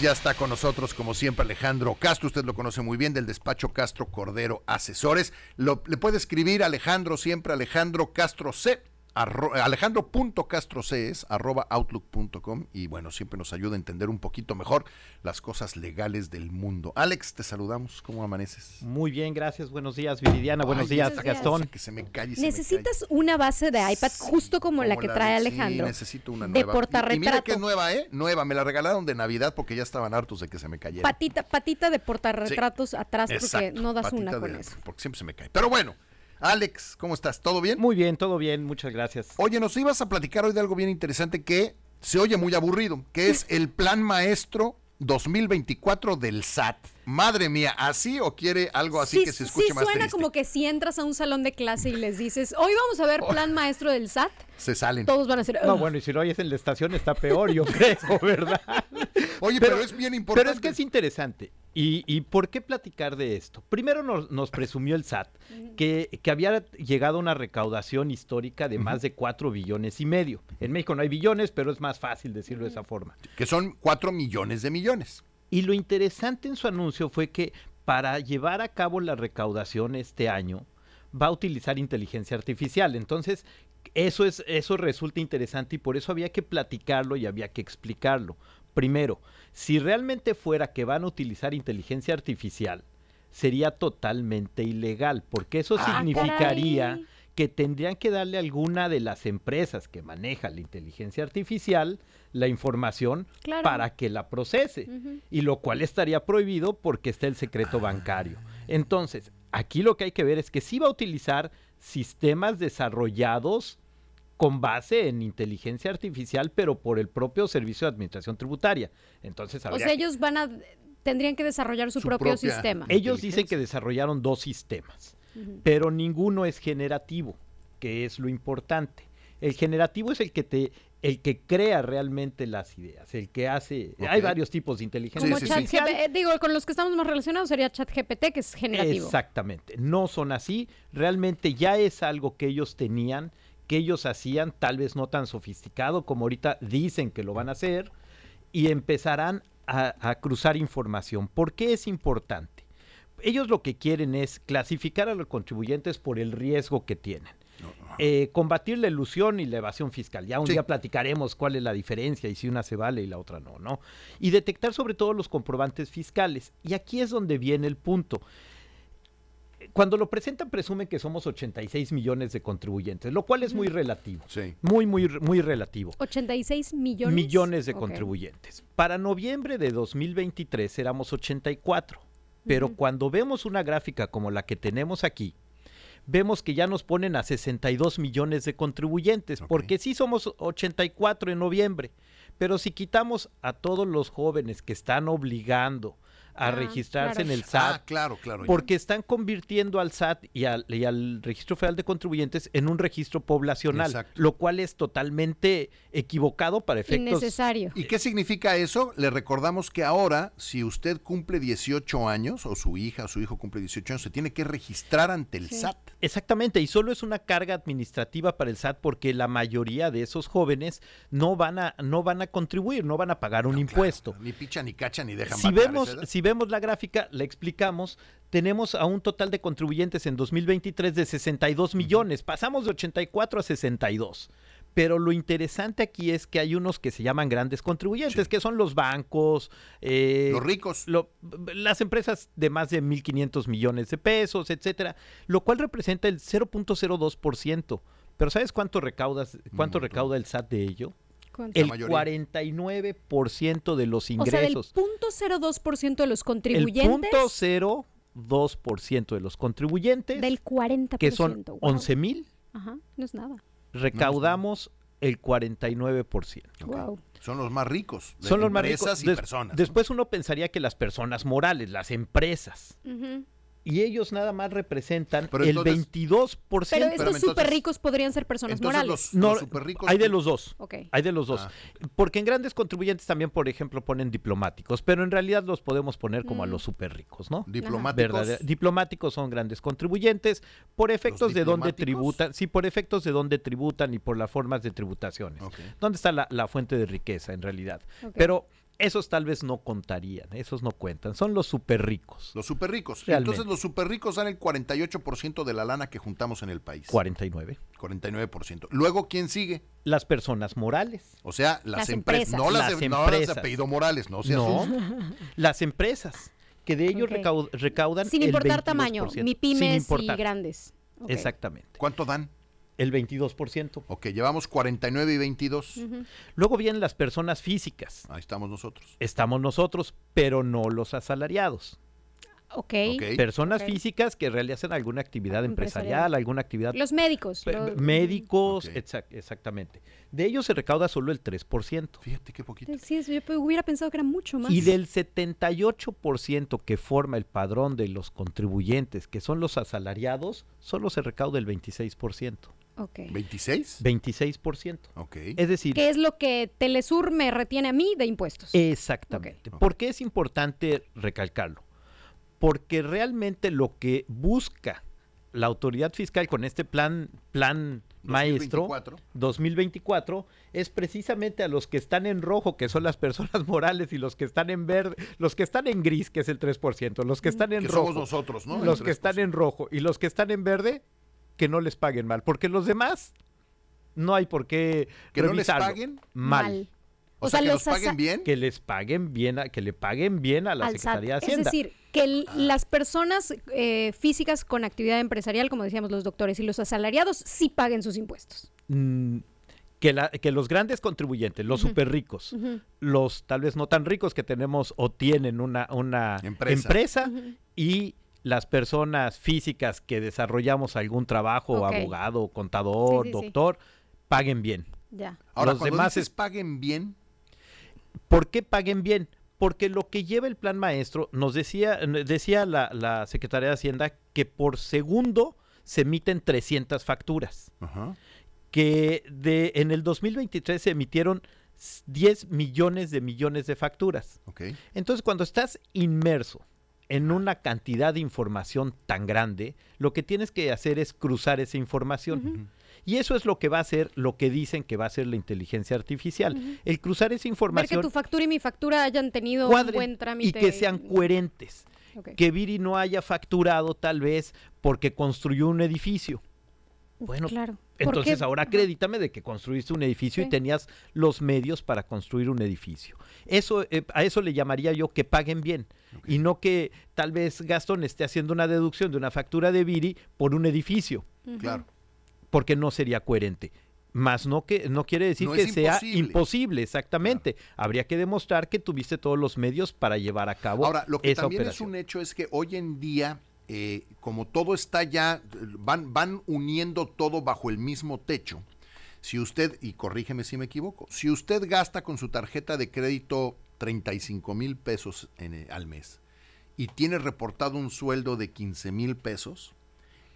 Ya está con nosotros, como siempre, Alejandro Castro. Usted lo conoce muy bien del despacho Castro Cordero Asesores. Lo, le puede escribir Alejandro siempre, Alejandro Castro C alejandro.castrocs arroba outlook.com y bueno, siempre nos ayuda a entender un poquito mejor las cosas legales del mundo. Alex, te saludamos, ¿cómo amaneces? Muy bien, gracias, buenos días Viridiana, buenos días Gastón. Que se me calle, Necesitas una base de iPad justo como, la que trae Alejandro. Sí, necesito una nueva. De portarretrato. Y, mira que es nueva, ¿eh? Nueva, me la regalaron de Navidad porque ya estaban hartos de que se me cayera. Patita, patita de portarretratos atrás porque no das una con eso. Porque siempre se me cae. Pero bueno, Alex, ¿cómo estás? ¿Todo bien? Muy bien, todo bien, muchas gracias. Oye, nos ibas a platicar hoy de algo bien interesante que se oye muy aburrido, que es el plan maestro 2024 del SAT. Madre mía, ¿así o quiere algo así que se escuche sí, más suena como que si entras a un salón de clase y les dices, hoy vamos a ver oh. plan maestro del SAT. Se salen. Todos van a ser... No, bueno, y si lo oyes en la estación está peor, yo creo, ¿verdad? Oye, pero, es bien importante. Pero es que es interesante. ¿Y, por qué platicar de esto? Primero nos, presumió el SAT que, que, había llegado a una recaudación histórica de más de 4 billones y medio. En México no hay billones, pero es más fácil decirlo de esa forma. Que son 4 millones de millones. Y lo interesante en su anuncio fue que para llevar a cabo la recaudación este año va a utilizar inteligencia artificial. Entonces, eso es eso resulta interesante y por eso había que platicarlo y había que explicarlo. Primero, si realmente fuera que van a utilizar inteligencia artificial, sería totalmente ilegal, porque eso ah, significaría que tendrían que darle a alguna de las empresas que maneja la inteligencia artificial la información para que la procese, y lo cual estaría prohibido porque está el secreto bancario. Entonces, aquí lo que hay que ver es que sí va a utilizar sistemas desarrollados con base en inteligencia artificial, pero por el propio Servicio de Administración Tributaria. Entonces, o sea, ellos van a tendrían que desarrollar su, propio sistema. Ellos dicen que desarrollaron dos sistemas, pero ninguno es generativo, que es lo importante. El generativo es el que te el que crea realmente las ideas, el que hace... Hay varios tipos de inteligencia artificial. Eh, digo, con los que estamos más relacionados sería ChatGPT, que es generativo. Exactamente, no son así, realmente ya es algo que ellos tenían, que ellos hacían, tal vez no tan sofisticado como ahorita dicen que lo van a hacer, y empezarán a cruzar información. ¿Por qué es importante? Ellos lo que quieren es clasificar a los contribuyentes por el riesgo que tienen. Eh, combatir la ilusión y la evasión fiscal. Ya un día platicaremos cuál es la diferencia y si una se vale y la otra no, ¿no? Y detectar sobre todo los comprobantes fiscales. Y aquí es donde viene el punto. Cuando lo presentan presumen que somos 86 millones de contribuyentes, lo cual es muy relativo. Sí. Muy, muy, muy relativo. 86 millones. Millones de contribuyentes. Para noviembre de 2023 éramos 84. Pero cuando vemos una gráfica como la que tenemos aquí, vemos que ya nos ponen a 62 millones de contribuyentes, porque sí somos 84 en noviembre, pero si quitamos a todos los jóvenes que están obligando a ah, registrarse en el SAT. Ah, claro, claro. Porque están convirtiendo al SAT y al, y al, Registro Federal de Contribuyentes en un registro poblacional, lo cual es totalmente equivocado para efectos. Innecesario. ¿Y qué significa eso? Le recordamos que ahora, si usted cumple 18 años, o su hija o su hijo cumple 18 años, se tiene que registrar ante el SAT. Exactamente, y solo es una carga administrativa para el SAT porque la mayoría de esos jóvenes no van a, no van a contribuir, no van a pagar un impuesto. ni picha, ni cacha, ni dejan si vemos, si vemos la gráfica, la explicamos, tenemos a un total de contribuyentes en 2023 de 62 millones, pasamos de 84 a 62. Pero lo interesante aquí es que hay unos que se llaman grandes contribuyentes, que son los bancos, eh, los ricos, las empresas de más de 1.500 millones de pesos, etcétera, lo cual representa el 0.02%. Pero ¿sabes cuánto recaudas, cuánto recauda el SAT de ello? El 49% de los ingresos. O sea, el 0.02% de los contribuyentes. El punto 0.2% de los contribuyentes. Del 40%. Que son 11 mil. Ajá, no es nada. Recaudamos el 49%. Wow. Son los más ricos. Son los más ricos. Y personas. Después uno pensaría que las personas morales, las empresas y ellos nada más representan el 22%. Pero estos súper ricos podrían ser personas morales. no, hay de los dos. Hay de los dos. Ah. Porque en grandes contribuyentes también, por ejemplo, ponen diplomáticos, pero en realidad los podemos poner como a mm. los súper ricos, ¿no? Diplomáticos. Diplomáticos son grandes contribuyentes por efectos de dónde tributan, sí, por efectos de dónde tributan y por las formas de tributaciones. ¿Dónde está la, fuente de riqueza en realidad? Pero esos tal vez no contarían, esos no cuentan, son los súper ricos. Los súper ricos. Realmente. Entonces los súper ricos dan el 48% de la lana que juntamos en el país. 49. 49%. Luego, ¿quién sigue? Las personas morales. O sea, las, Las empresas. empresas. No las, Las de, no las empresas. apellido Morales, no se No, las empresas, que de ellos Ok. recau- recaudan Sin el importar 22%. tamaño, mi pymes y importar. grandes. Exactamente. ¿Cuánto dan? El 22%. Ok, llevamos 49 y 22. Luego vienen las personas físicas. Ahí estamos nosotros. Estamos nosotros, pero no los asalariados. Ok. Ok. Personas físicas que realizan alguna actividad Empresarial. empresarial, alguna actividad Los médicos. los- médicos, exactamente. De ellos se recauda solo el 3%. Fíjate qué poquito. Sí, es- yo hubiera pensado que era mucho más. Y del 78% que forma el padrón de los contribuyentes, que son los asalariados, solo se recauda el 26%. Ok. ¿26? 26%. Ok. Es decir, ¿Qué es lo que Telesur me retiene a mí de impuestos? Exactamente. Ok. ¿Por qué es importante recalcarlo? Porque realmente lo que busca la autoridad fiscal con este plan, plan maestro 2024. 2024 es precisamente a los que están en rojo, que son las personas morales, y los que están en verde, los que están en gris, que es el 3%, los que están en Que rojo, somos nosotros, ¿no? los que están 3%. en rojo y los que están en verde, que no les paguen mal, porque los demás no hay por qué ¿Que no les paguen? mal. O, sea, que los paguen bien. que les paguen bien, a- que le paguen bien a la al SAT. Secretaría de Es Hacienda. decir, que el- las personas eh, físicas con actividad empresarial, como decíamos los doctores, y los asalariados sí paguen sus impuestos. Mm, que, la- que los grandes contribuyentes, los súper ricos, los tal vez no tan ricos que tenemos o tienen una, una Empresa. empresa, y las personas físicas que desarrollamos algún trabajo, abogado, contador, Sí, sí, sí. doctor, paguen bien. Ya. Ahora, los demás dices es- paguen bien, ¿Por qué paguen bien? Porque lo que lleva el plan maestro, nos decía, decía la, la Secretaría de Hacienda que por segundo se emiten 300 facturas. ajá, que de en el 2023 se emitieron s- 10 millones de millones de facturas. Entonces, cuando estás inmerso en una cantidad de información tan grande, lo que tienes que hacer es cruzar esa información. Y eso es lo que va a hacer, lo que dicen que va a hacer la inteligencia artificial. El cruzar esa Ver que información tu factura y mi factura hayan tenido cuadren un buen trámite. y que sean coherentes. Que Viri no haya facturado tal vez porque construyó un edificio. Bueno, claro. ¿Por entonces qué? ahora acredítame de que construiste un edificio Sí. y tenías los medios para construir un edificio. Eso, eh, a eso le llamaría yo que paguen bien. Y no que tal vez Gastón esté haciendo una deducción de una factura de Viri por un edificio, Claro. porque no sería coherente. Más no que no quiere decir No que sea imposible. imposible, exactamente. Habría que demostrar que tuviste todos los medios para llevar a cabo Ahora, lo que esa también operación. es un hecho es que hoy en día, eh, como todo está ya, van, van uniendo todo bajo el mismo techo. Si usted, y corrígeme si me equivoco, si usted gasta con su tarjeta de crédito 35 mil pesos eh, al mes y tiene reportado un sueldo de 15 mil pesos,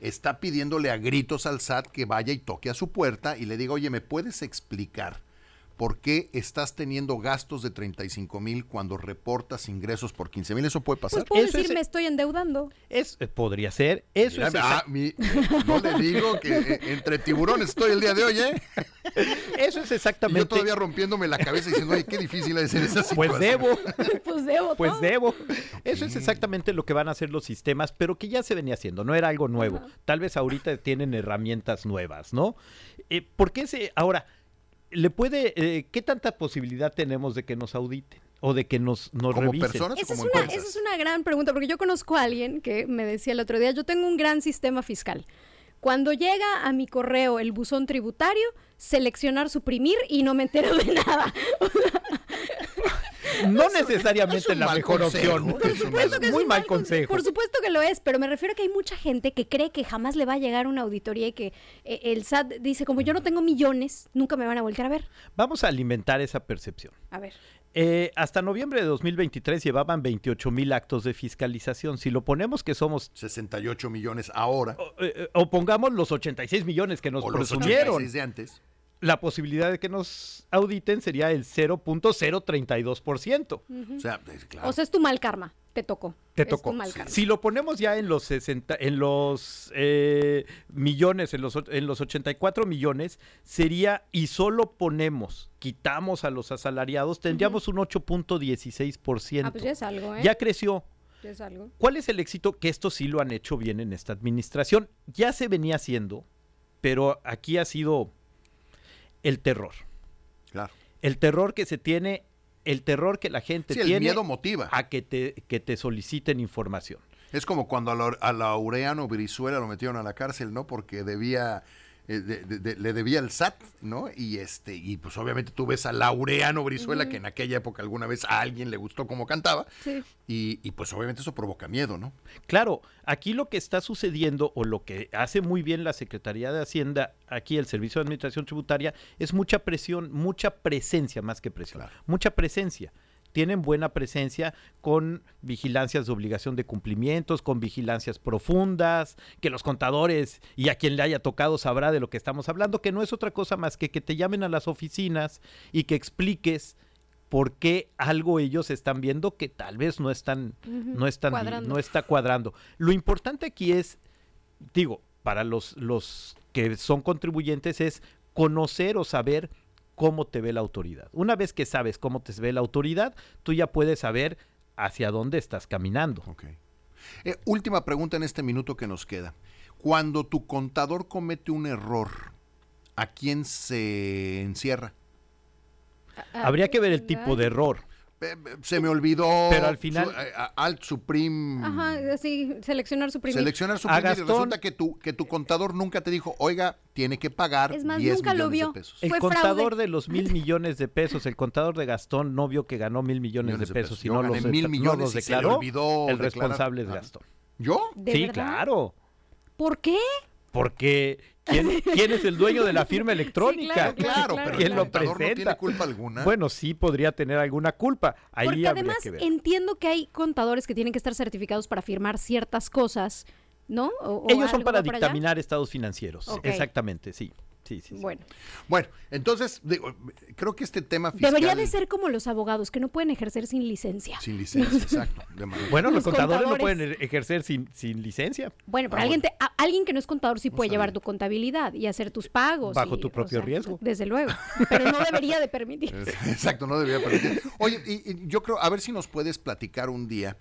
está pidiéndole a gritos al SAT que vaya y toque a su puerta y le diga, oye, ¿me puedes explicar por qué estás teniendo gastos de 35 mil cuando reportas ingresos por 15 mil? ¿Eso puede pasar? Pues puedo Eso decir, es- me estoy endeudando. Es, eh, podría ser. Eso Mira, es ah, mi- no le digo que eh, entre tiburones estoy el día de hoy, ¿eh? eso es Y exactamente. yo todavía rompiéndome la cabeza diciendo, oye, qué difícil es ser esa situación. Pues debo. pues debo. Pues debo. Eso es exactamente lo que van a hacer los sistemas, pero que ya se venía haciendo, no era algo nuevo. Tal vez ahorita tienen herramientas nuevas, ¿no? Eh, ¿Por qué se... Ahora, ¿le puede... eh, ¿Qué tanta posibilidad tenemos de que nos auditen? O de que nos, nos Como revisen? personas o Esa es, una, esa es una gran pregunta, porque yo conozco a alguien que me decía el otro día, yo tengo un gran sistema fiscal. Cuando llega a mi correo el buzón tributario, seleccionar suprimir y no me entero de nada. No es necesariamente la mejor consejo, opción. por supuesto que es muy un mal conse- consejo. Por supuesto que lo es, pero me refiero a que hay mucha gente que cree que jamás le va a llegar una auditoría y que eh, el SAT dice, como yo no tengo millones, nunca me van a volver a ver. Vamos a alimentar esa percepción. A ver. Eh, hasta noviembre de 2023 llevaban 28 mil actos de fiscalización. Si lo ponemos que somos 68 millones ahora. o, eh, o pongamos los 86 millones que nos o los presumieron. 86 de antes. La posibilidad de que nos auditen sería el 0.032%. Ujú. O sea, es claro. O sea, es tu mal karma. Te tocó. Te Es tocó. tu mal karma. Si lo ponemos ya en los 60, en los eh, millones, en los, en los 84 millones, sería, y solo ponemos, quitamos a los asalariados, tendríamos un 8.16%. Ah, pues ya es algo, ¿eh? Ya creció. Ya es algo. ¿Cuál es el éxito? Que esto sí lo han hecho bien en esta administración. Ya se venía haciendo, pero aquí ha sido el terror. claro. El terror que se tiene, el terror que la gente Sí, el tiene miedo motiva. a que te, que te soliciten información. Es como cuando a, la- a Laureano Brizuela lo metieron a la cárcel, ¿no? Porque debía, de- de- de- le debía el SAT, ¿no? Y este, y pues obviamente tú ves a Laureano Brizuela, que en aquella época alguna vez a alguien le gustó cómo cantaba, Sí. y, y pues obviamente eso provoca miedo, ¿no? Claro, aquí lo que está sucediendo o lo que hace muy bien la Secretaría de Hacienda, aquí el Servicio de Administración Tributaria, es mucha presión, mucha presencia más que presión, Claro. mucha presencia. Tienen buena presencia con vigilancias de obligación de cumplimientos, con vigilancias profundas, que los contadores y a quien le haya tocado sabrá de lo que estamos hablando, que no es otra cosa más que que te llamen a las oficinas y que expliques por qué algo ellos están viendo que tal vez no están, no están, cuadrando. no está cuadrando. Lo importante aquí es, digo, para los, los que son contribuyentes es conocer o saber cómo te ve la autoridad. Una vez que sabes cómo te ve la autoridad, tú ya puedes saber hacia dónde estás caminando. Eh, última pregunta en este minuto que nos queda. Cuando tu contador comete un error, ¿a quién se encierra? Habría que ver el tipo de error. Se me olvidó. Pero al final- su- eh, a- Alt Supreme. Ajá, así, seleccionar, suprimir. Seleccionar su A y Gastón- resulta que tu, que tu contador nunca te dijo, oiga, tiene que pagar Es más, 10 nunca lo millones de vio. pesos. El Fue contador fraude. de los mil millones de pesos, el contador de Gastón no vio que ganó mil millones, Millones de pesos, pesos. no gané los, mil no millones los y se le declaró. olvidó el declarar. responsable es. Gastón. ¿Yo? ¿De sí, verdad? claro. ¿Por qué? Porque ¿quién, quién es el dueño de la firma electrónica? claro, Claro, claro, pero ¿Quién el lo contador no tiene presenta? culpa alguna. Bueno, sí podría tener alguna culpa. Ahí Porque además que ver. entiendo que hay contadores que tienen que estar certificados para firmar ciertas cosas, ¿no? O- o Ellos son para dictaminar estados financieros. Exactamente, sí. Sí, sí, sí. Bueno, Bueno, entonces, digo, creo que este tema fiscal... debería de ser como los abogados que no pueden ejercer sin licencia. Sin licencia, exacto. de Bueno, los, Los contadores, no pueden ejercer sin, sin licencia, Bueno, pero Ah, alguien, te- a- alguien que no es contador sí puede llevar tu contabilidad y hacer tus pagos. Bajo y, tu o propio sea, riesgo. Desde luego. Pero no debería de permitir. Exacto, no debería permitir. Oye, y, y yo creo, a ver si nos puedes platicar un día.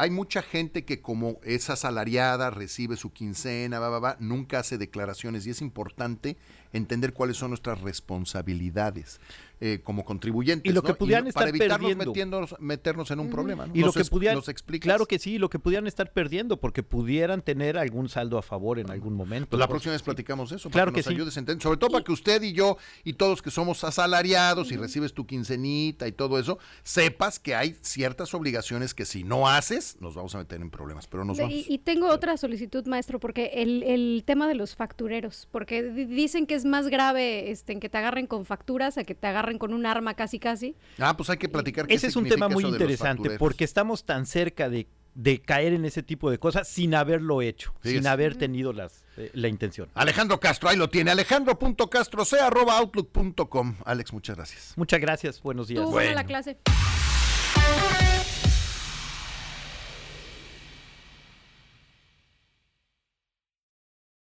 Hay mucha gente que como es asalariada, recibe su quincena, va, va, va, nunca hace declaraciones y es importante entender cuáles son nuestras responsabilidades eh, como contribuyentes. Y lo que ¿no? pudieran no- estar para evitarnos perdiendo. metiéndonos- meternos en un problema. ¿no? Y lo Nos que pudieran, claro que sí, lo que pudieran estar perdiendo, porque pudieran tener algún saldo a favor en algún momento. Pues la próxima vez platicamos de eso, Claro para que, que nos sí. ayudes a entender. Sobre todo para que usted y yo y todos que somos asalariados y recibes tu quincenita y todo eso, sepas que hay ciertas obligaciones que si no haces, nos vamos a meter en problemas, pero nos vamos. Y, y tengo otra solicitud, maestro, porque el, el tema de los factureros, porque di- dicen que es más grave este, en que te agarren con facturas a que te agarren con un arma casi casi. Ah, pues hay que platicar qué Ese es un tema muy interesante, porque estamos tan cerca de, de caer en ese tipo de cosas sin haberlo hecho, sin haber tenido las, eh, la intención. Alejandro Castro, ahí lo tiene, alejandro.castro, sea arroba outlook.com. Alex, muchas gracias. Muchas gracias, buenos días. Tú, Bueno. la clase.